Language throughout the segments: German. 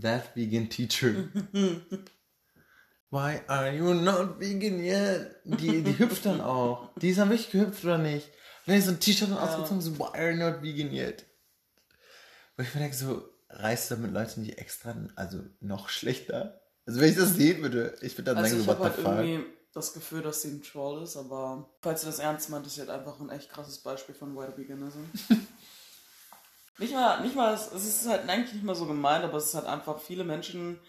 that vegan teacher. Why are you not vegan yet? Die, die hüpft dann auch. Die ist dann wirklich gehüpft, oder nicht? Und dann ist so ein T-Shirt ausgezogen, so, why are you not vegan yet? Wo ich mir denke, so, reist du mit Leuten, die extra, also noch schlechter? Also wenn ich das sehen würde, ich würde dann Also sagen, ich so, what halt the fuck? irgendwie das Gefühl, dass sie ein Troll ist, aber falls du das ernst meint, ist sie halt einfach ein echt krasses Beispiel von White Veganism. nicht mal, nicht mal, es ist halt eigentlich nicht mal so gemeint, aber es ist halt einfach viele Menschen,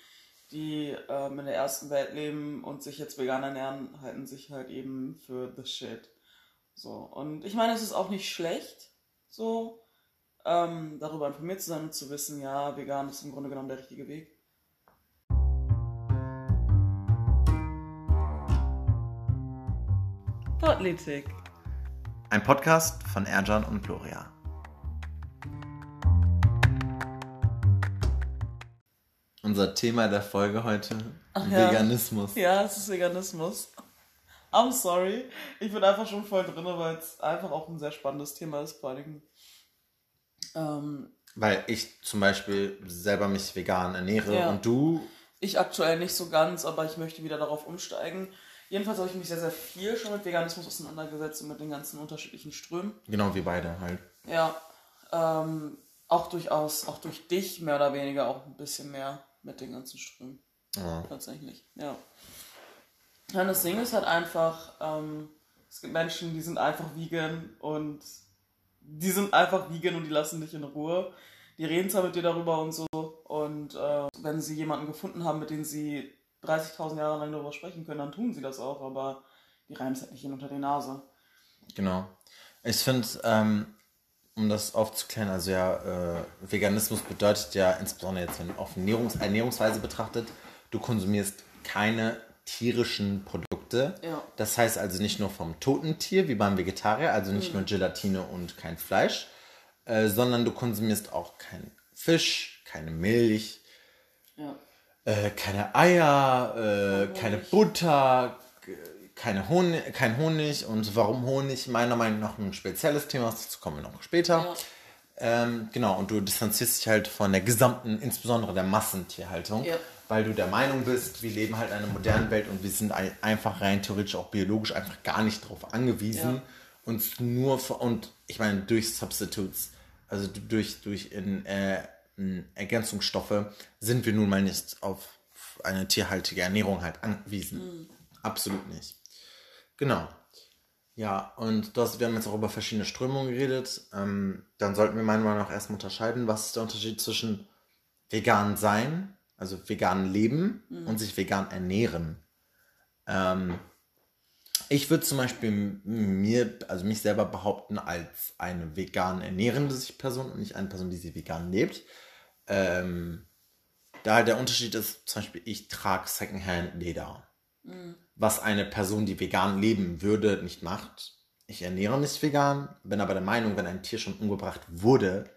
die ähm, in der ersten Welt leben und sich jetzt vegan ernähren, halten sich halt eben für the shit. So, und ich meine, es ist auch nicht schlecht, so, ähm, darüber informiert zu sein und zu wissen, ja, vegan ist im Grunde genommen der richtige Weg. Politik. Ein Podcast von Erjan und Gloria. Unser Thema der Folge heute, ja. Veganismus. Ja, es ist Veganismus. I'm sorry. Ich bin einfach schon voll drin, weil es einfach auch ein sehr spannendes Thema ist, vor allem. Ähm, Weil ich zum Beispiel selber mich vegan ernähre Ja. und du, ich aktuell nicht so ganz, aber ich möchte wieder darauf umsteigen. Jedenfalls habe ich mich sehr, sehr viel schon mit Veganismus auseinandergesetzt und mit den ganzen unterschiedlichen Strömen. genau wie beide halt. Ja, ähm, auch durchaus, auch durch dich mehr oder weniger auch ein bisschen mehr mit den ganzen Strömen. Ja. Tatsächlich, ja. Ja, das Ding ist halt einfach, ähm, es gibt Menschen, die sind einfach vegan und die sind einfach vegan und die lassen dich in Ruhe. Die reden zwar mit dir darüber und so und äh, wenn sie jemanden gefunden haben, mit dem sie 30.000 Jahre lang darüber sprechen können, dann tun sie das auch, aber die reiben es halt nicht hin unter die Nase. Genau. Ich finde, ähm, um das aufzuklären, also ja, äh, Veganismus bedeutet ja insbesondere jetzt, wenn man auf Ernährungs Ernährungsweise betrachtet, du konsumierst keine tierischen Produkte. Ja. Das heißt also nicht nur vom toten Tier, wie beim Vegetarier, also nicht nur Gelatine und kein Fleisch, äh, sondern du konsumierst auch keinen Fisch, keine Milch, Ja. äh, keine Eier, äh, keine Butter, keine Honig, kein Honig. Und warum Honig? Meiner Meinung nach ein spezielles Thema, dazu kommen wir noch später. Ja. Ähm, genau, und du distanzierst dich halt von der gesamten, insbesondere der Massentierhaltung, Ja. weil du der Meinung bist, wir leben halt in einer modernen Welt und wir sind ein- einfach rein theoretisch auch biologisch einfach gar nicht darauf angewiesen, Ja. uns nur, für, und ich meine durch Substitutes, also durch, durch in, äh, in Ergänzungsstoffe, sind wir nun mal nicht auf eine tierhaltige Ernährung halt angewiesen. Absolut nicht. Genau. Ja, und das, wir haben jetzt auch über verschiedene Strömungen geredet. Ähm, dann sollten wir meiner Meinung nach erstmal unterscheiden, was ist der Unterschied zwischen vegan sein, also vegan leben und sich vegan ernähren. Ähm, ich würde zum Beispiel mir, also mich selber behaupten als eine vegan ernährende sich Person und nicht eine Person, die sie vegan lebt. Ähm, da halt der Unterschied ist, zum Beispiel, ich trage Secondhand Was eine Person, die vegan leben würde, nicht macht. Ich ernähre mich vegan, bin aber der Meinung, wenn ein Tier schon umgebracht wurde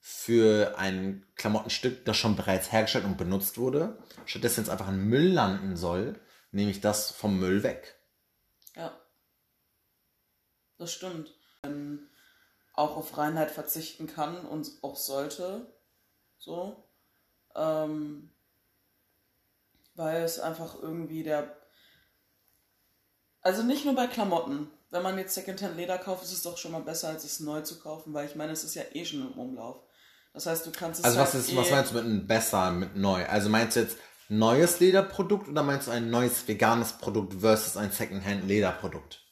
für ein Klamottenstück, das schon bereits hergestellt und benutzt wurde, stattdessen jetzt einfach in Müll landen soll, nehme ich das vom Müll weg. Ja. Das stimmt. Ähm, auch auf Reinheit verzichten kann und auch sollte. So. Ähm, weil es einfach irgendwie der. Also nicht nur bei Klamotten. Wenn man jetzt Secondhand Leder kauft, ist es doch schon mal besser, als es neu zu kaufen, weil ich meine, es ist ja eh schon im Umlauf. Das heißt, du kannst es Also was, halt ist, eh was meinst du mit einem besser, mit neu? Also meinst du jetzt neues Lederprodukt oder meinst du ein neues veganes Produkt versus ein Secondhand Lederprodukt?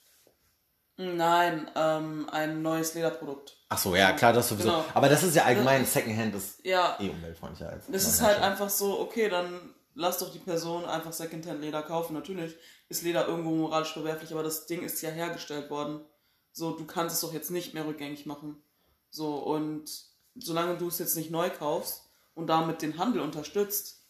Nein, ähm, ein neues Lederprodukt. Ach so, ja, klar, das sowieso. Genau. Aber das ist ja allgemein, Secondhand ist Ja, eh umweltfreundlicher als Das ist halt einfach so, okay, dann lass doch die Person einfach Secondhand Leder kaufen. Natürlich ist Leder irgendwo moralisch verwerflich, aber das Ding ist ja hergestellt worden. So, du kannst es doch jetzt nicht mehr rückgängig machen. So, und solange du es jetzt nicht neu kaufst und damit den Handel unterstützt,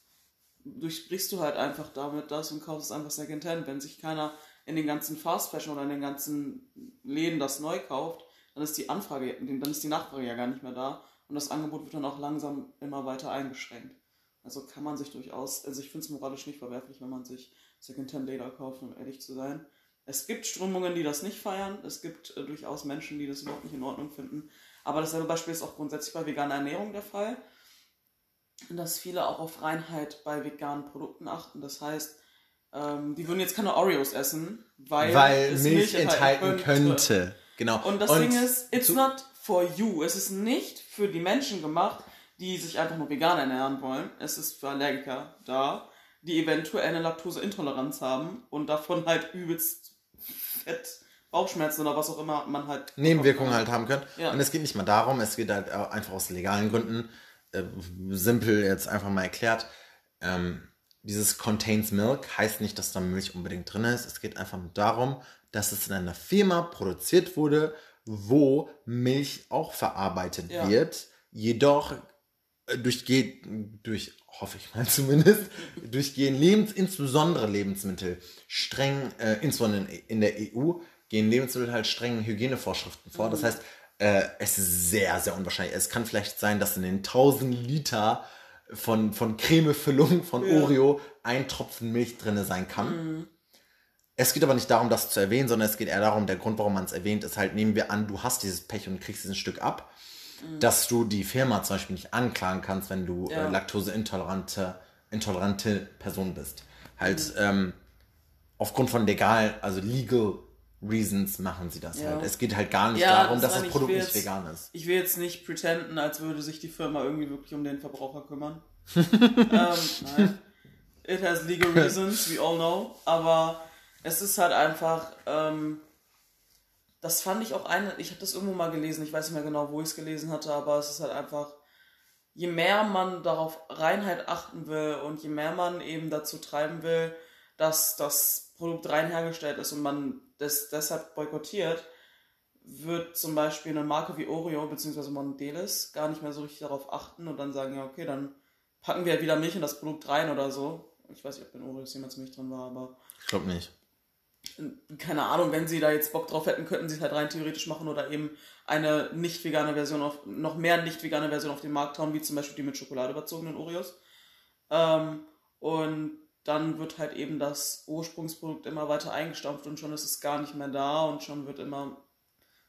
durchbrichst du halt einfach damit das und kaufst es einfach Secondhand. Wenn sich keiner in den ganzen Fast Fashion oder in den ganzen Läden das neu kauft, dann ist die Anfrage, dann ist die Nachfrage ja gar nicht mehr da und das Angebot wird dann auch langsam immer weiter eingeschränkt. Also kann man sich durchaus, also ich finde es moralisch nicht verwerflich, wenn man sich Secondhand Leder kauft, um ehrlich zu sein. Es gibt Strömungen, die das nicht feiern. Es gibt äh, durchaus Menschen, die das überhaupt nicht in Ordnung finden. Aber dasselbe Beispiel ist auch grundsätzlich bei veganer Ernährung der Fall. dass viele auch auf Reinheit bei veganen Produkten achten. Das heißt, ähm, die würden jetzt keine Oreos essen, weil, Weil es Milch enthalten könnte. Genau. Und das Ding ist, it's not for you. Es ist nicht für die Menschen gemacht, die sich einfach nur vegan ernähren wollen. Es ist für Allergiker da, die eventuell eine Laktoseintoleranz haben und davon halt übelst fett Bauchschmerzen oder was auch immer man halt. Nebenwirkungen halt haben können. Ja. Und es geht nicht mal darum, es geht halt einfach aus legalen Gründen, äh, simpel jetzt einfach mal erklärt. Ähm, dieses contains milk heißt nicht, dass da Milch unbedingt drin ist. Es geht einfach nur darum, dass es in einer Firma produziert wurde, wo Milch auch verarbeitet Ja. wird, jedoch äh, durch, ge- durch hoffe ich mal zumindest, durchgehen Lebens, insbesondere Lebensmittel streng, äh, insbesondere in der EU, gehen Lebensmittel halt strengen Hygienevorschriften vor. Das heißt, äh, es ist sehr, sehr unwahrscheinlich. Es kann vielleicht sein, dass in den 1000 Liter von, von Cremefüllung von Ja. Oreo ein Tropfen Milch drinne sein kann. Es geht aber nicht darum, das zu erwähnen, sondern es geht eher darum, der Grund, warum man es erwähnt, ist halt, nehmen wir an, du hast dieses Pech und kriegst dieses Stück ab, dass du die Firma zum Beispiel nicht anklagen kannst, wenn du Ja. äh, laktoseintolerante intolerante Person bist. Halt, ähm, aufgrund von legal, also legal reasons machen sie das Ja. halt. Es geht halt gar nicht Ja, darum, das dass das Produkt nicht vegan ist. Ich will jetzt nicht pretenden, als würde sich die Firma irgendwie wirklich um den Verbraucher kümmern. ähm, nein. It has legal reasons, we all know. Aber es ist halt einfach, ähm, das fand ich auch eine, ich habe das irgendwo mal gelesen, ich weiß nicht mehr genau, wo ich es gelesen hatte, aber es ist halt einfach, je mehr man darauf Reinheit achten will und je mehr man eben dazu treiben will, dass das Produkt rein hergestellt ist und man das deshalb boykottiert, wird zum Beispiel eine Marke wie Oreo bzw. Mondelez gar nicht mehr so richtig darauf achten und dann sagen, ja, okay, dann packen wir halt wieder Milch in das Produkt rein oder so. Ich weiß nicht, ob in Oreos jemals Milch drin war, aber Ich glaube nicht. Keine Ahnung, wenn sie da jetzt Bock drauf hätten, könnten sie es halt rein theoretisch machen oder eben eine nicht vegane Version auf, noch mehr nicht vegane Version auf den Markt hauen, wie zum Beispiel die mit Schokolade überzogenen Oreos. Ähm, und dann wird halt eben das Ursprungsprodukt immer weiter eingestampft und schon ist es gar nicht mehr da und schon wird immer,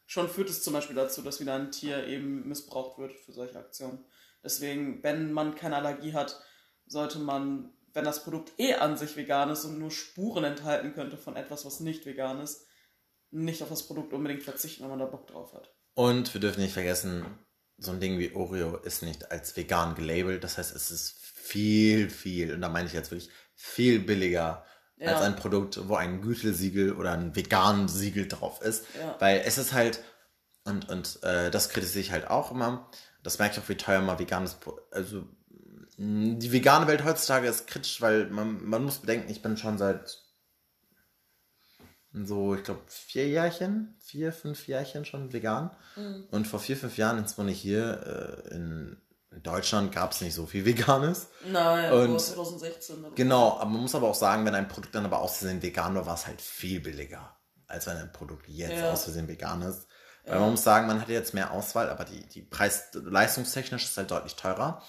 schon führt es zum Beispiel dazu, dass wieder ein Tier eben missbraucht wird für solche Aktionen. Deswegen, wenn man keine Allergie hat, sollte man, wenn das Produkt eh an sich vegan ist und nur Spuren enthalten könnte von etwas, was nicht vegan ist, nicht auf das Produkt unbedingt verzichten, wenn man da Bock drauf hat. Und wir dürfen nicht vergessen, so ein Ding wie Oreo ist nicht als vegan gelabelt. Das heißt, es ist viel, viel, und da meine ich jetzt wirklich viel billiger Ja. als ein Produkt, wo ein Gütesiegel oder ein vegan Siegel drauf ist. Ja. Weil es ist halt, und, und äh, das kritisiere ich halt auch immer, das merke ich auch, wie teuer mal veganes, also die vegane Welt heutzutage ist kritisch, weil man, man muss bedenken, ich bin schon seit so, ich glaube, vier Jährchen, vier, fünf Jährchen schon vegan. Und vor vier, fünf Jahren, insbesondere hier äh, in Deutschland, gab es nicht so viel Veganes. Nein, Und- vor 2016. oder- Genau, aber man muss aber auch sagen, wenn ein Produkt dann aber aus Versehen vegan war, war es halt viel billiger, als wenn ein Produkt jetzt Ja. aus Versehen vegan ist. Weil man muss sagen, man hat jetzt mehr Auswahl, aber die, die Preis-leistungstechnisch ist halt deutlich teurer.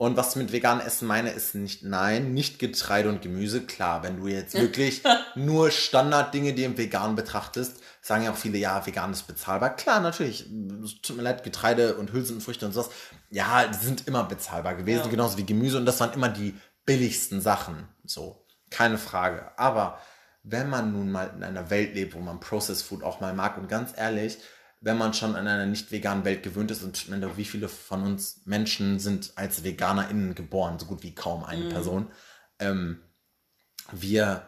Und was ich mit veganem Essen meine, ist nicht, nein, nicht Getreide und Gemüse. Klar, wenn du jetzt wirklich nur Standarddinge, die im Vegan betrachtest, sagen ja auch viele, ja, vegan ist bezahlbar. Klar, natürlich. Tut mir leid, Getreide und Hülsenfrüchte und sowas, ja, die sind immer bezahlbar gewesen, Ja. genauso wie Gemüse. Und das waren immer die billigsten Sachen. So, keine Frage. Aber wenn man nun mal in einer Welt lebt, wo man Processed Food auch mal mag und ganz ehrlich, wenn man schon an einer nicht veganen Welt gewöhnt ist und ich meine, wie viele von uns Menschen sind als VeganerInnen geboren, so gut wie kaum eine Person, ähm, wir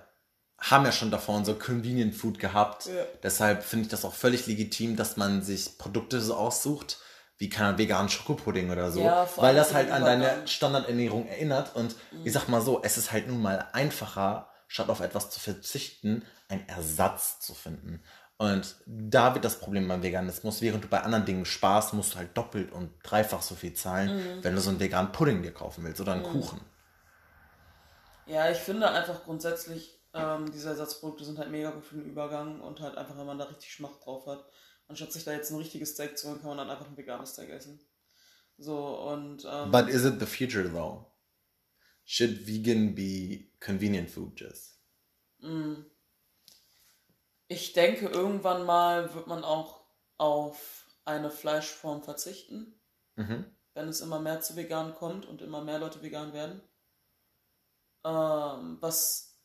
haben ja schon davor unser Convenient Food gehabt. Ja. Deshalb finde ich das auch völlig legitim, dass man sich Produkte so aussucht, wie kein veganen Schokopudding oder so, Ja, weil das halt an deine. Standardernährung erinnert. Und ich sag mal so, es ist halt nun mal einfacher, statt auf etwas zu verzichten, einen Ersatz zu finden. Und da wird das Problem beim Veganismus, während du bei anderen Dingen sparst, musst du halt doppelt und dreifach so viel zahlen, wenn du so einen veganen Pudding dir kaufen willst oder einen Kuchen. Ja, ich finde einfach grundsätzlich, ähm, diese Ersatzprodukte sind halt mega gut für den Übergang und halt einfach, wenn man da richtig Schmacht drauf hat. Anstatt sich da jetzt ein richtiges Steak zu holen, kann man dann einfach ein veganes Steak essen. So, und ähm, But is it the future though? Should vegan be convenient food just? Ich denke, irgendwann mal wird man auch auf eine Fleischform verzichten. Mhm. wenn es immer mehr zu vegan kommt und immer mehr Leute vegan werden. Ähm, was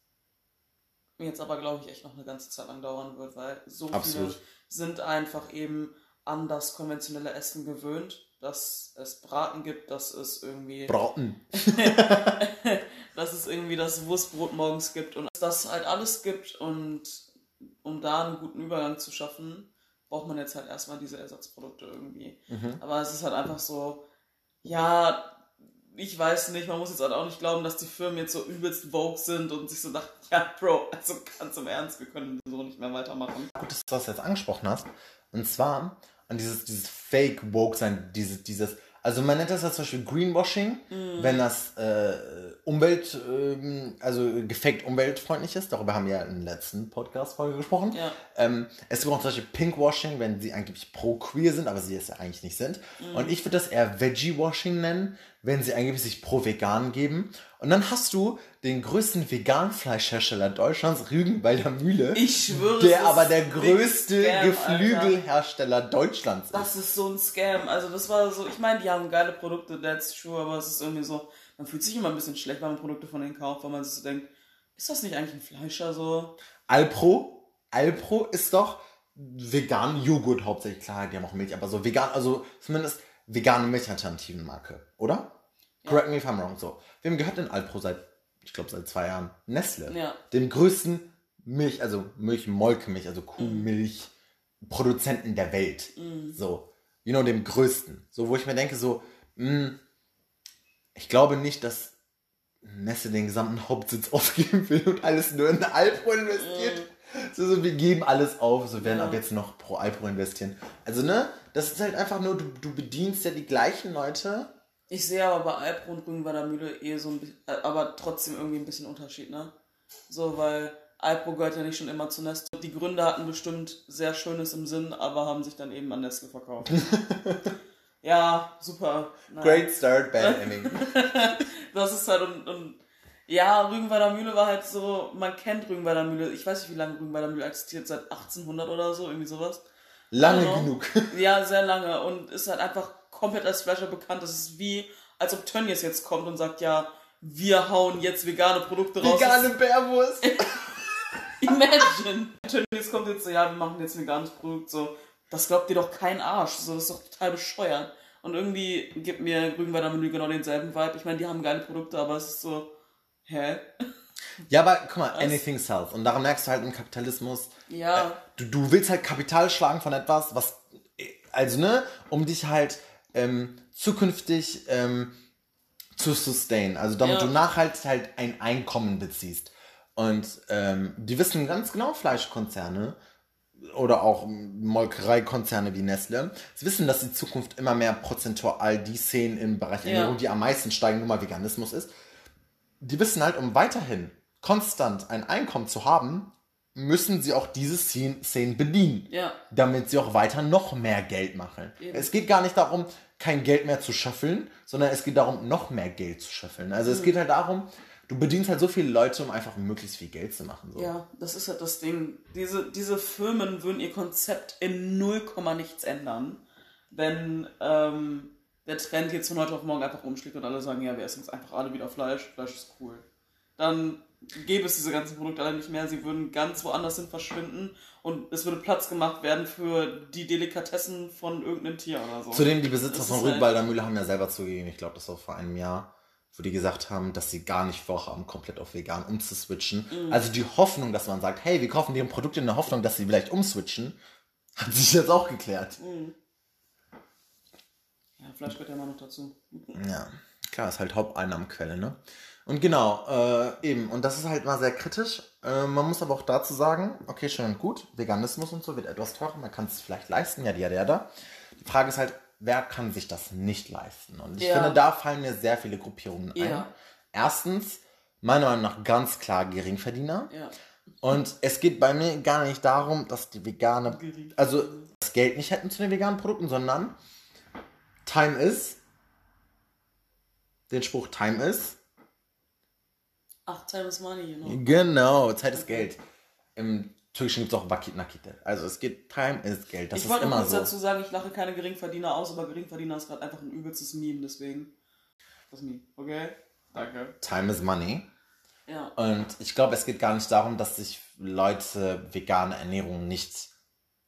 jetzt aber, glaube ich, echt noch eine ganze Zeit lang dauern wird, weil so Absolut. viele sind einfach eben an das konventionelle Essen gewöhnt, dass es Braten gibt, dass es irgendwie Braten. dass es irgendwie das Wurstbrot morgens gibt und dass halt alles gibt und um da einen guten Übergang zu schaffen, braucht man jetzt halt erstmal diese Ersatzprodukte irgendwie. Aber es ist halt einfach so, ja, ich weiß nicht, man muss jetzt halt auch nicht glauben, dass die Firmen jetzt so übelst vogue sind und sich so dachten, ja, Bro, also ganz im Ernst, wir können so nicht mehr weitermachen. Gut, dass du das jetzt angesprochen hast. Und zwar an dieses, dieses Fake Woke sein, dieses, dieses, also man nennt das ja zum Beispiel Greenwashing, Mhm. wenn das äh, Umwelt, ähm, also gefaked umweltfreundlich ist. Darüber haben wir ja in der letzten Podcast-Folge gesprochen. Ja. Ähm, es gibt auch zum Beispiel Pinkwashing, wenn sie angeblich pro-queer sind, aber sie es ja eigentlich nicht sind. Mhm. Und ich würde das eher Veggie-Washing nennen, wenn sie angeblich sich pro-vegan geben. Und dann hast du den größten Veganfleischhersteller Deutschlands, Rügenwalder Mühle. Ich schwöre, Der aber der größte Scam, Geflügelhersteller Deutschlands ist. Das ist so ein Scam. Also das war so, ich meine, die haben geile Produkte, that's true, aber es ist irgendwie so, man fühlt sich immer ein bisschen schlecht, wenn man Produkte von denen kauft, weil man sich so denkt, ist das nicht eigentlich ein Fleischer so? Alpro, Alpro ist doch vegan Joghurt hauptsächlich. Klar, die haben auch Milch, aber so vegan, also zumindest vegane Milchalternativen-Marke, oder? Correct me if I'm wrong. So, wem gehört denn Alpro seit, ich glaube seit zwei Jahren? Nestle. Ja. Dem größten Milch, also Milch, Molkemilch, also Kuhmilch Produzenten der Welt. So, you know, dem größten. So, wo ich mir denke, so, mh, ich glaube nicht, dass Nestle den gesamten Hauptsitz aufgeben will und alles nur in Alpro investiert. So, so, wir geben alles auf, so werden Ja. ab jetzt noch pro Alpro investieren. Also, ne, das ist halt einfach nur, du, du bedienst ja die gleichen Leute. Ich sehe aber bei Alpro und Rügenwalder Mühle eh so ein bisschen, äh, aber trotzdem irgendwie ein bisschen Unterschied, ne? So, weil Alpro gehört ja nicht schon immer zu Nestle. Die Gründer hatten bestimmt sehr Schönes im Sinn, aber haben sich dann eben an Nestle verkauft. ja, super. Naja. Great start, bad ending. Das ist halt und, und ja, Rügenwalder Mühle war halt so, man kennt Rügenwalder Mühle. Ich weiß nicht, wie lange Rügenwalder Mühle existiert, seit 1800 oder so, irgendwie sowas. Lange Genau. genug. Ja, sehr lange und ist halt einfach komplett als Fleischer bekannt. Das ist wie, als ob Tönnies jetzt kommt und sagt, ja, wir hauen jetzt vegane Produkte raus. Vegane Bärwurst. Imagine. Tönnies kommt jetzt so, ja, wir machen jetzt ein veganes Produkt, so. Das glaubt dir doch kein Arsch. So, das ist doch total bescheuert. Und irgendwie gibt mir Rügenwalder Menü genau denselben Vibe. Ich meine, die haben geile Produkte, aber es ist so, hä? Ja, aber guck mal, anything sells. Und daran merkst du halt im Kapitalismus, Ja. du, du willst halt Kapital schlagen von etwas, was, also ne, um dich halt ähm, zukünftig ähm, zu sustain. Also damit Ja. du nachhaltig halt ein Einkommen beziehst. Und ähm, die wissen ganz genau, Fleischkonzerne oder auch Molkereikonzerne wie Nestle, sie wissen, dass in Zukunft immer mehr prozentual die Szenen im Bereich Ja. Ernährung, die am meisten steigen, nun mal Veganismus ist. Die wissen halt, um weiterhin konstant ein Einkommen zu haben, müssen sie auch diese Szenen, bedienen Ja. damit sie auch weiter noch mehr Geld machen. Eben. Es geht gar nicht darum, kein Geld mehr zu scheffeln, sondern es geht darum, noch mehr Geld zu scheffeln. Also Mhm. es geht halt darum, du bedienst halt so viele Leute, um einfach möglichst viel Geld zu machen. So. Ja, das ist halt das Ding. Diese, diese Firmen würden ihr Konzept in 0, nichts ändern, wenn ähm, der Trend jetzt von heute auf morgen einfach umschlägt und alle sagen, ja, wir essen jetzt einfach alle wieder Fleisch, Fleisch ist cool. Dann gäbe es diese ganzen Produkte alle nicht mehr, sie würden ganz woanders hin verschwinden und es würde Platz gemacht werden für die Delikatessen von irgendeinem Tier oder so. Zudem, die Besitzer Das von halt- Rügenwalder Mühle haben ja selber zugegeben, ich glaube, das war vor einem Jahr, wo die gesagt haben, dass sie gar nicht vorhaben, komplett auf vegan umzuswitchen. Mhm. Also die Hoffnung, dass man sagt, hey, wir kaufen deren Produkte in der Hoffnung, dass sie vielleicht umswitchen, hat sich jetzt auch geklärt. ja, Fleisch gehört ja immer noch dazu. Ja, klar, ist halt Haupteinnahmenquelle, ne? Und genau, äh, eben, und das ist halt mal sehr kritisch. Äh, man muss aber auch dazu sagen, okay, schön und gut, Veganismus und so wird etwas teurer, man kann es vielleicht leisten, ja, ja, ja, da. Die Frage ist halt, wer kann sich das nicht leisten? Und ich Ja. finde, da fallen mir sehr viele Gruppierungen ein. Ja. Erstens, meiner Meinung nach ganz klar Geringverdiener. Ja. Und es geht bei mir gar nicht darum, dass die vegane, Gering. also das Geld nicht hätten zu den veganen Produkten, sondern Time is, den Spruch Time is, Ach, time is money, you know. genau, Zeit ist Geld. Im Türkischen gibt es auch Vakit Nakite. Also es geht, Time ist Geld. Das ich ist wollte immer kurz so. dazu sagen, ich lache keine Geringverdiener aus, aber Geringverdiener ist gerade einfach ein übelstes Meme, deswegen. Das Meme, okay? Danke. Time is money. Ja. Und ich glaube, es geht gar nicht darum, dass sich Leute vegane Ernährung nicht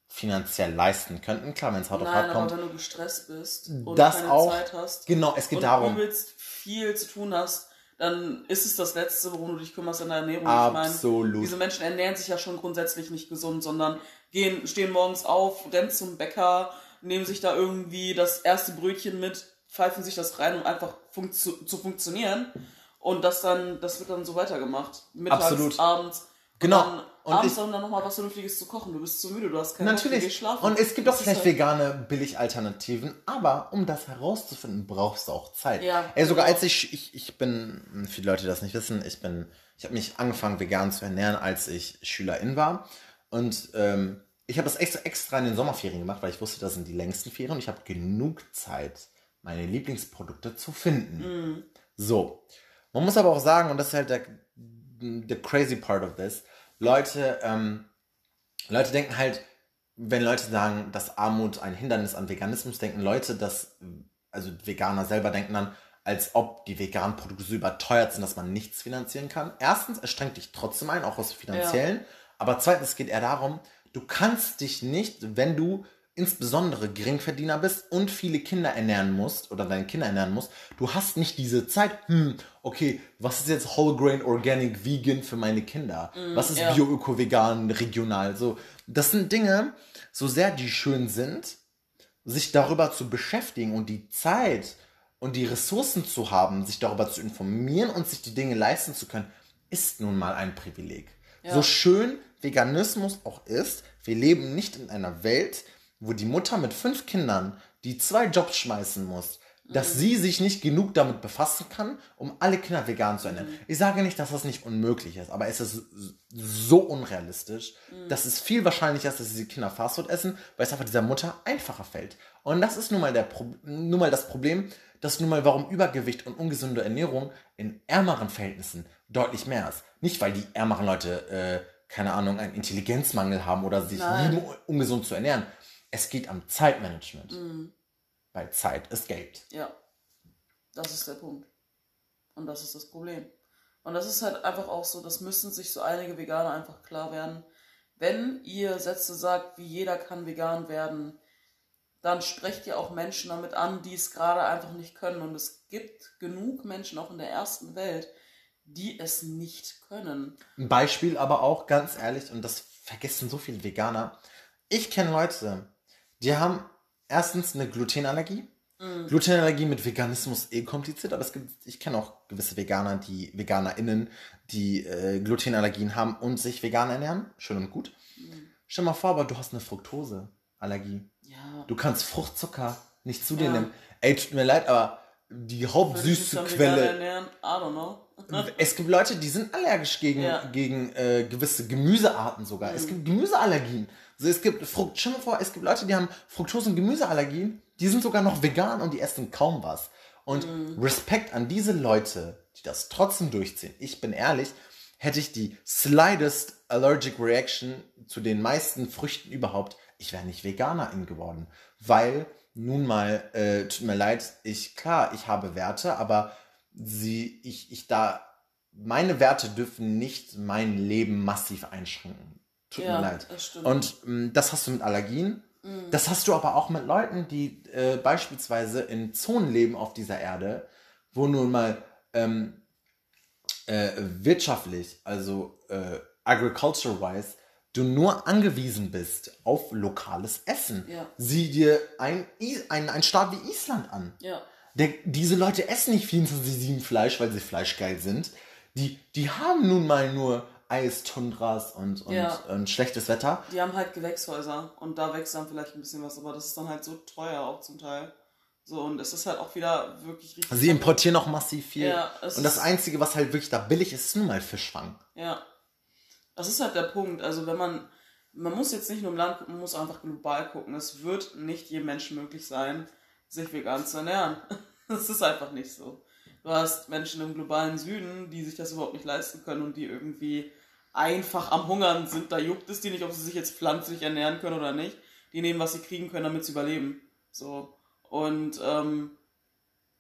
finanziell leisten könnten. Klar, wenn es hart auf hart aber kommt. wenn du gestresst bist und Das keine auch. Zeit hast Genau, es geht und darum. übelst viel zu tun hast, dann ist es das Letzte, worum du dich kümmerst in der Ernährung. Ich Absolut. meine, diese Menschen ernähren sich ja schon grundsätzlich nicht gesund, sondern gehen, stehen morgens auf, rennen zum Bäcker, nehmen sich da irgendwie das erste Brötchen mit, pfeifen sich das rein, um einfach funktio zu funktionieren. Und das dann, das wird dann so weitergemacht. Mittags, Absolut. abends. Genau. Und, abends ich- dann, nochmal was Vernünftiges zu kochen. Du bist zu müde, du hast keine Natürlich. gehst schlafen. Und es gibt auch vielleicht halt- vegane Billigalternativen, aber um das herauszufinden, brauchst du auch Zeit. Ja, Ey, sogar genau. als ich, ich, ich bin, viele Leute die das nicht wissen, ich bin, ich habe mich angefangen vegan zu ernähren, als ich Schülerin war. Und ähm, ich habe das extra, extra in den Sommerferien gemacht, weil ich wusste, das sind die längsten Ferien und ich habe genug Zeit, meine Lieblingsprodukte zu finden. Mhm. So. Man muss aber auch sagen, und das ist halt der, der crazy part of this, Leute, ähm, Leute denken halt, wenn Leute sagen, dass Armut ein Hindernis an Veganismus, denken Leute, dass, also Veganer selber denken dann, als ob die veganen Produkte so überteuert sind, dass man nichts finanzieren kann. Erstens, es strengt dich trotzdem ein, auch aus finanziellen. Aber zweitens geht eher darum, du kannst dich nicht, wenn du insbesondere Geringverdiener bist und viele Kinder ernähren musst oder deine Kinder ernähren musst, du hast nicht diese Zeit, hm, okay, was ist jetzt Whole Grain Organic Vegan für meine Kinder? was ist ja. Bio, Öko, Vegan, regional? So, das sind Dinge, so sehr die schön sind, sich darüber zu beschäftigen und die Zeit und die Ressourcen zu haben, sich darüber zu informieren und sich die Dinge leisten zu können, ist nun mal ein Privileg. Ja. So schön Veganismus auch ist, wir leben nicht in einer Welt, wo die Mutter mit fünf Kindern, die zwei Jobs schmeißen muss, dass sie sich nicht genug damit befassen kann, um alle Kinder vegan zu ernähren. Ich sage nicht, dass das nicht unmöglich ist, aber es ist so unrealistisch, dass es viel wahrscheinlicher ist, dass diese Kinder Fastfood essen, weil es einfach dieser Mutter einfacher fällt. Und das ist nun mal, der Pro nun mal das Problem, dass nun mal warum Übergewicht und ungesunde Ernährung in ärmeren Verhältnissen deutlich mehr ist. Nicht, weil die ärmeren Leute, äh, keine Ahnung, einen Intelligenzmangel haben oder sich Nein. lieben, ungesund zu ernähren. Es geht am Zeitmanagement. Mhm. Weil Zeit ist Geld. Ja, das ist der Punkt. Und das ist das Problem. Und das ist halt einfach auch so, das müssen sich so einige Veganer einfach klar werden. Wenn ihr Sätze sagt, wie jeder kann vegan werden, dann sprecht ihr auch Menschen damit an, die es gerade einfach nicht können. Und es gibt genug Menschen auch in der ersten Welt, die es nicht können. Ein Beispiel aber auch, ganz ehrlich, und das vergessen so viele Veganer. Ich kenne Leute, die haben erstens eine Glutenallergie. Glutenallergie mit Veganismus eh kompliziert, aber es gibt, ich kenne auch gewisse Veganer, die VeganerInnen, die äh, Glutenallergien haben und sich vegan ernähren. Schön und gut. Stell mal vor, aber du hast eine Fructoseallergie. Ja. Du kannst Fruchtzucker nicht zu dir Ja. nehmen. Ey, tut mir leid, aber die Würde ich mich hauptsüße dann vegan Quelle ernähren? I don't know. es gibt Leute, die sind allergisch gegen, Ja. gegen äh, gewisse Gemüsearten sogar. Es gibt Gemüseallergien. Also es gibt Frucht, stell mal vor, es gibt Leute, die haben Fructose- und Gemüseallergien, die sind sogar noch vegan und die essen kaum was. Und Respekt an diese Leute, die das trotzdem durchziehen. Ich bin ehrlich, hätte ich die slightest allergic reaction zu den meisten Früchten überhaupt, ich wäre nicht Veganerin geworden. Weil, nun mal, äh, tut mir leid, ich, klar, ich habe Werte, aber sie, ich, ich da, meine Werte dürfen nicht mein Leben massiv einschränken. Tut Ja, mir leid. das. Und ähm, das hast du mit Allergien. Das hast du aber auch mit Leuten, die äh, beispielsweise in Zonen leben auf dieser Erde, wo nun mal ähm, äh, wirtschaftlich, also äh, agriculture-wise, du nur angewiesen bist auf lokales Essen. Ja. Sieh dir ein, ein, ein Staat wie Island an. Ja. Der, diese Leute essen nicht 24-7 Fleisch, weil sie fleischgeil sind. Die, die haben nun mal nur Eis, Tundras und, und, Ja. und schlechtes Wetter. Die haben halt Gewächshäuser und da wächst dann vielleicht ein bisschen was, aber das ist dann halt so teuer auch zum Teil. So, und es ist halt auch wieder wirklich richtig. Sie importieren auch massiv viel. Ja, und das Einzige, was halt wirklich da billig ist, ist nun mal Fischfang. Ja. Das ist halt der Punkt. Also wenn man, man muss jetzt nicht nur im Land gucken, man muss einfach global gucken. Es wird nicht jedem Menschen möglich sein, sich vegan zu ernähren. Das ist einfach nicht so. Du hast Menschen im globalen Süden, die sich das überhaupt nicht leisten können und die irgendwie einfach am Hungern sind. Da juckt es die nicht, ob sie sich jetzt pflanzlich ernähren können oder nicht. Die nehmen, was sie kriegen können, damit sie überleben. So. Und ähm,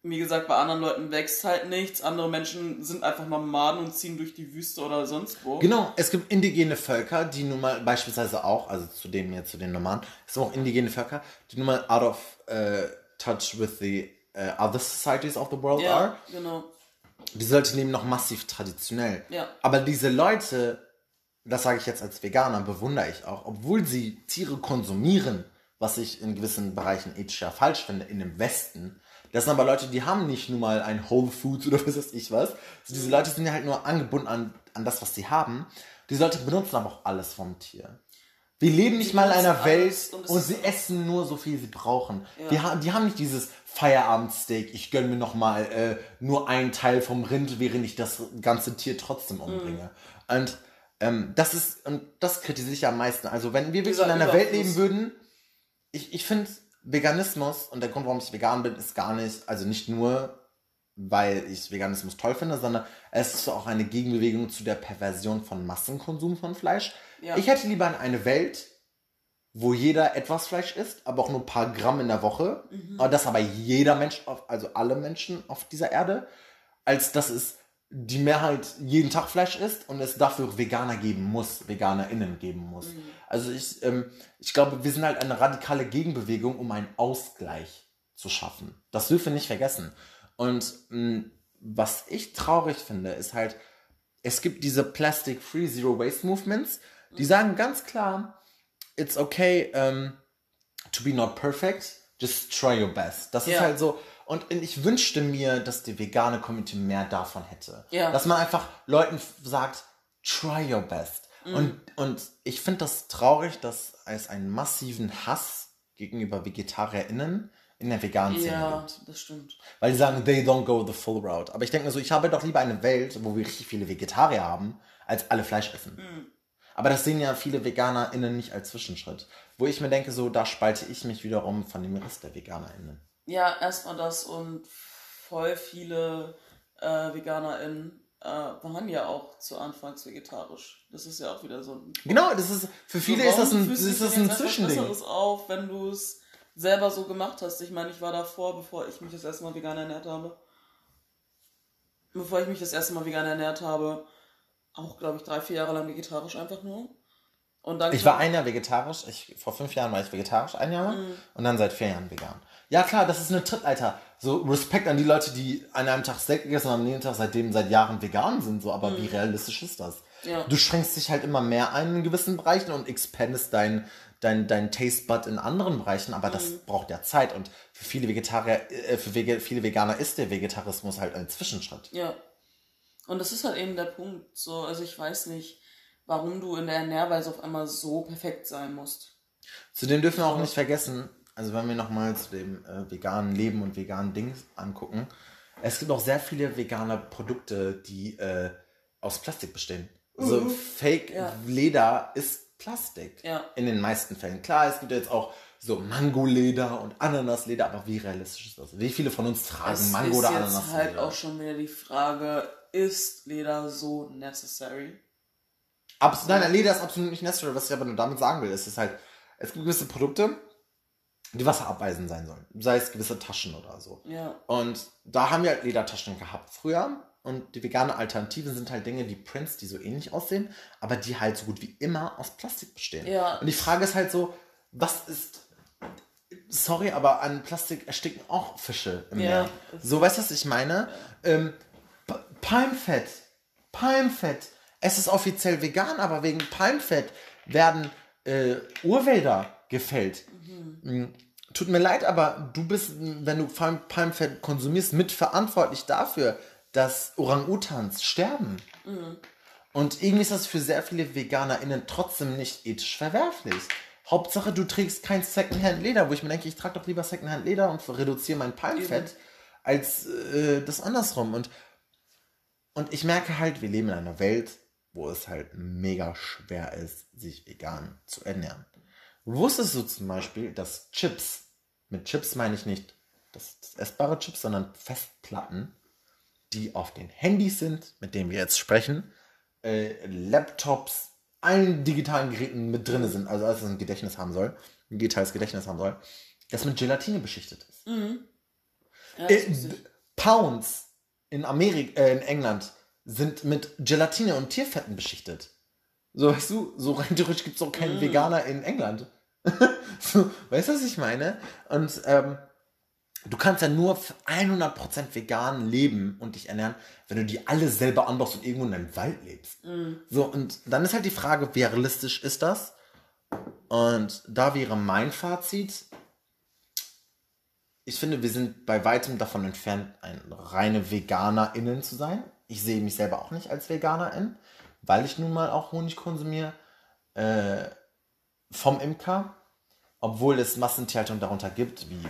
wie gesagt, bei anderen Leuten wächst halt nichts. Andere Menschen sind einfach Nomaden und ziehen durch die Wüste oder sonst wo. Genau, es gibt indigene Völker, die nun mal beispielsweise auch, also zu dem jetzt, zu den Nomaden, es sind auch indigene Völker, die nun mal out of uh, touch with the uh, other societies of the world ja, are. genau. Diese Leute leben noch massiv traditionell. Ja. Aber diese Leute, das sage ich jetzt als Veganer, bewundere ich auch, obwohl sie Tiere konsumieren, was ich in gewissen Bereichen ethisch ja falsch finde, in dem Westen. Das sind aber Leute, die haben nicht nur mal ein Whole Foods oder was weiß ich was. Also diese Leute sind ja halt nur angebunden an, an das, was sie haben. Diese Leute benutzen aber auch alles vom Tier. Wir leben nicht mal in einer Welt und sie essen nur so viel sie brauchen. Ja. Ha die haben nicht dieses Feierabendsteak, ich gönne mir noch mal äh, nur einen Teil vom Rind, während ich das ganze Tier trotzdem umbringe. Mhm. Und ähm, das ist, und das kritisiere ich am meisten. Also wenn wir wirklich Dieser in einer Welt leben würden, ich, ich finde Veganismus und der Grund, warum ich vegan bin, ist gar nicht, also nicht nur, weil ich Veganismus toll finde, sondern es ist auch eine Gegenbewegung zu der Perversion von Massenkonsum von Fleisch. Ja. Ich hätte lieber eine Welt, wo jeder etwas Fleisch isst, aber auch nur ein paar Gramm in der Woche, Mhm. aber das aber jeder Mensch, also alle Menschen auf dieser Erde, als dass es die Mehrheit jeden Tag Fleisch isst und es dafür Veganer geben muss, VeganerInnen geben muss. Mhm. Also ich, ähm, ich glaube, wir sind halt eine radikale Gegenbewegung, um einen Ausgleich zu schaffen. Das dürfen wir nicht vergessen. Und mh, was ich traurig finde, ist halt, es gibt diese Plastic-Free Zero Waste Movements, die sagen ganz klar, it's okay um, to be not perfect, just try your best. Das ist Ja. halt so. Und ich wünschte mir, dass die vegane Community mehr davon hätte. Ja. Dass man einfach Leuten sagt, try your best. Mhm. Und, und ich finde das traurig, dass es einen massiven Hass gegenüber VegetarierInnen in der veganen Szene Ja, gibt. das stimmt. Weil die sagen, they don't go the full route. Aber ich denke mir so, ich habe doch lieber eine Welt, wo wir richtig viele Vegetarier haben, als alle Fleisch essen. Mhm. Aber das sehen ja viele VeganerInnen nicht als Zwischenschritt. Wo ich mir denke, so, da spalte ich mich wiederum von dem Rest der VeganerInnen. Ja, erstmal das und voll viele äh, VeganerInnen äh, waren ja auch zu Anfangs vegetarisch. Das ist ja auch wieder so ein. Genau, das ist, für viele ist das ein, ist das ein Zwischending. Besseres auf, wenn du es selber so gemacht hast. Ich meine, ich war davor, bevor ich mich das erste Mal vegan ernährt habe. Bevor ich mich das erste Mal vegan ernährt habe, auch, glaube ich, drei, vier Jahre lang vegetarisch einfach nur. Und dann Ich war ein Jahr vegetarisch. Ich, vor fünf Jahren war ich vegetarisch, ein Jahr. Mhm. Und dann seit vier Jahren vegan. Ja, klar, das ist eine Tritt, Alter. So Respekt an die Leute, die an einem Tag Steak gegessen und am nächsten Tag seitdem seit Jahren vegan sind. So, aber wie realistisch ist das? Mhm. Ja. Du schränkst dich halt immer mehr ein in gewissen Bereichen und expandest dein, dein, dein Taste Bud in anderen Bereichen, aber das Mhm. braucht ja Zeit. Und für viele Vegetarier, äh, für Wege, viele Veganer ist der Vegetarismus halt ein Zwischenschritt. Ja. Und das ist halt eben der Punkt. So, also ich weiß nicht, warum du in der Ernährweise auf einmal so perfekt sein musst. Zudem dürfen wir auch nicht vergessen, also wenn wir nochmal zu dem äh, veganen Leben und veganen Dings angucken, es gibt auch sehr viele vegane Produkte, die äh, aus Plastik bestehen. Also Fake Ja. Leder ist Plastik. Ja. In den meisten Fällen. Klar, es gibt jetzt auch so Mango-Leder und Ananasleder, aber wie realistisch ist das? Wie viele von uns tragen Es Mango ist oder Ananasleder? halt auch schon wieder die Frage, ist Leder so necessary? Abs nein, Leder ist absolut nicht necessary. Was ich aber nur damit sagen will, ist, ist halt, es gibt gewisse Produkte, die wasserabweisend sein sollen. Sei es gewisse Taschen oder so. Ja. Und da haben wir halt Ledertaschen gehabt früher. Und die vegane Alternativen sind halt Dinge, die Prints, die so ähnlich aussehen, aber die halt so gut wie immer aus Plastik bestehen. Ja. Und die Frage ist halt so, was ist. Sorry, aber an Plastik ersticken auch Fische im Ja. Meer. So, weißt du, was ich meine? Ähm, Palmfett. Palmfett. Es ist offiziell vegan, aber wegen Palmfett werden äh, Urwälder gefällt. Mm, Tut mir leid, aber du bist, wenn du Palm Palmfett konsumierst, mitverantwortlich dafür, dass Orang-Utans sterben. Und irgendwie ist das für sehr viele VeganerInnen trotzdem nicht ethisch verwerflich. Hauptsache, du trägst kein Secondhand-Leder, wo ich mir denke, ich trage doch lieber Secondhand-Leder und reduziere mein Palmfett, als äh, das andersrum. Und, und ich merke halt, wir leben in einer Welt, wo es halt mega schwer ist, sich vegan zu ernähren. Wusstest du zum Beispiel, dass Chips, mit Chips meine ich nicht das, das essbare Chips, sondern Festplatten, die auf den Handys sind, mit denen wir jetzt sprechen, äh, Laptops, allen digitalen Geräten mit drin sind, also alles, was ein Gedächtnis haben soll, ein digitales Gedächtnis haben soll, das mit Gelatine beschichtet ist. Mhm. Ja, Äh. Pounds in Amerika, äh, in England sind mit Gelatine und Tierfetten beschichtet. So, weißt du, so rein theoretisch gibt es auch keinen Mm. Veganer in England. so, weißt du, was ich meine? Und ähm, du kannst ja nur f- 100% vegan leben und dich ernähren, wenn du die alle selber anbaust und irgendwo in einem Wald lebst. Mhm. So, und dann ist halt die Frage, wie realistisch ist das? Und da wäre mein Fazit, ich finde, wir sind bei weitem davon entfernt, ein reine VeganerInnen zu sein. Ich sehe mich selber auch nicht als Veganerin, weil ich nun mal auch Honig konsumiere äh, vom Imker, obwohl es Massentierhaltung darunter gibt, wie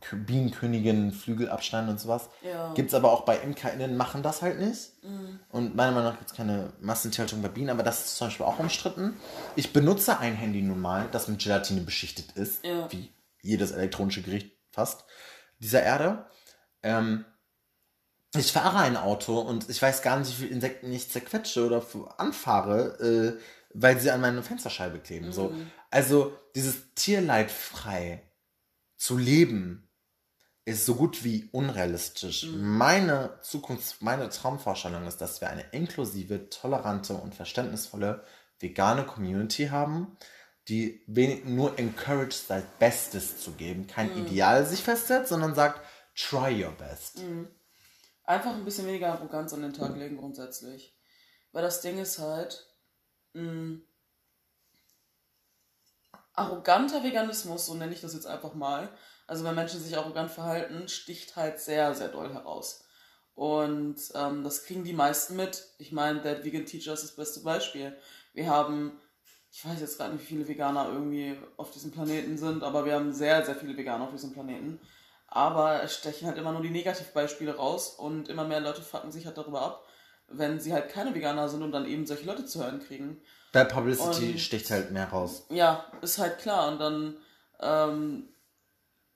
K- Bienenkönigin, Flügelabschneiden und sowas. Ja. Gibt es aber auch bei ImkerInnen, machen das halt nicht. Mhm. Und meiner Meinung nach gibt es keine Massentierhaltung bei Bienen, aber das ist zum Beispiel auch umstritten. Ich benutze ein Handy nun mal, das mit Gelatine beschichtet ist, Ja. wie jedes elektronische Gericht fast dieser Erde. Ähm, ich fahre ein Auto und ich weiß gar nicht, wie viele Insekten ich zerquetsche oder anfahre, äh, weil sie an meiner Fensterscheibe kleben. So. Mhm. Also dieses tierleidfrei zu leben, ist so gut wie unrealistisch. Meine Zukunft, meine Traumvorstellung ist, dass wir eine inklusive, tolerante und verständnisvolle vegane Community haben, die wenig nur encouraged, sein Bestes zu geben, kein Ideal sich festsetzt, sondern sagt, try your best. Einfach ein bisschen weniger Arroganz an den Tag legen grundsätzlich. Weil das Ding ist halt, mh, arroganter Veganismus, so nenne ich das jetzt einfach mal, also wenn Menschen sich arrogant verhalten, sticht halt sehr, sehr doll heraus. Und ähm, das kriegen die meisten mit. Ich meine, Dead Vegan Teacher ist das beste Beispiel. Wir haben, ich weiß jetzt gar nicht, wie viele Veganer irgendwie auf diesem Planeten sind, aber wir haben sehr, sehr viele Veganer auf diesem Planeten. Aber es stechen halt immer nur die Negativbeispiele raus und immer mehr Leute fucken sich halt darüber ab, wenn sie halt keine Veganer sind und dann eben solche Leute zu hören kriegen. Bad Publicity Und- sticht halt mehr raus. Ja, ist halt klar. Und dann ähm,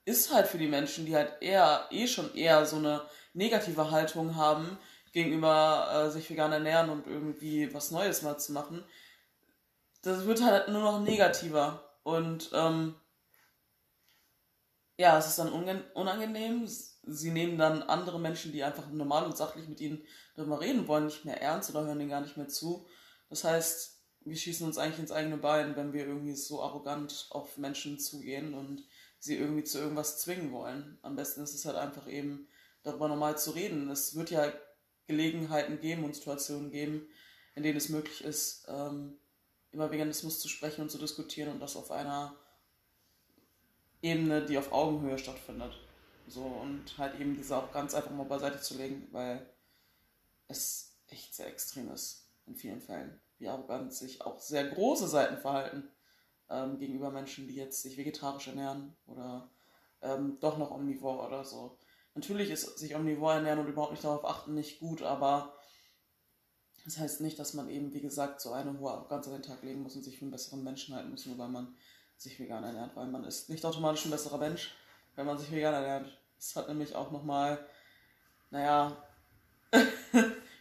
ist halt für die Menschen, die halt eher, eh schon eher so eine negative Haltung haben, gegenüber äh, sich vegan ernähren und irgendwie was Neues mal zu machen, das wird halt nur noch negativer. Und ähm, ja, es ist dann unangenehm. Sie nehmen dann andere Menschen, die einfach normal und sachlich mit ihnen darüber reden wollen, nicht mehr ernst oder hören denen gar nicht mehr zu. Das heißt, wir schießen uns eigentlich ins eigene Bein, wenn wir irgendwie so arrogant auf Menschen zugehen und sie irgendwie zu irgendwas zwingen wollen. Am besten ist es halt einfach eben darüber normal zu reden. Es wird ja Gelegenheiten geben und Situationen geben, in denen es möglich ist, ähm, über Veganismus zu sprechen und zu diskutieren und das auf einer Ebene, die auf Augenhöhe stattfindet. So und halt eben diese auch ganz einfach mal beiseite zu legen, weil es echt sehr extrem ist in vielen Fällen, wie arrogant sich auch sehr große Seiten verhalten ähm, gegenüber Menschen, die jetzt sich vegetarisch ernähren oder ähm, doch noch omnivor oder so. Natürlich ist sich omnivor ernähren und überhaupt nicht darauf achten nicht gut, aber das heißt nicht, dass man eben, wie gesagt, so eine hohe Arroganz an den Tag legen muss und sich für einen besseren Menschen halten muss, nur weil man sich vegan ernährt, weil man ist nicht automatisch ein besserer Mensch, wenn man sich vegan ernährt. Es hat nämlich auch nochmal, naja,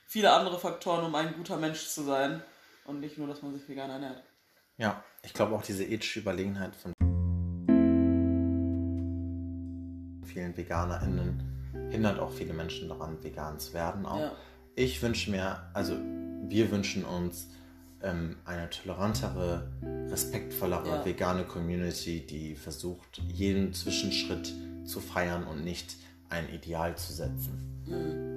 viele andere Faktoren, um ein guter Mensch zu sein und nicht nur, dass man sich vegan ernährt. Ja, ich glaube auch diese ethische Überlegenheit von vielen VeganerInnen hindert auch viele Menschen daran, vegan zu werden. Auch. Ja. Ich wünsche mir, also wir wünschen uns ähm, eine tolerantere, respektvollere Ja. vegane Community, die versucht, jeden Zwischenschritt zu feiern und nicht ein Ideal zu setzen. Mhm.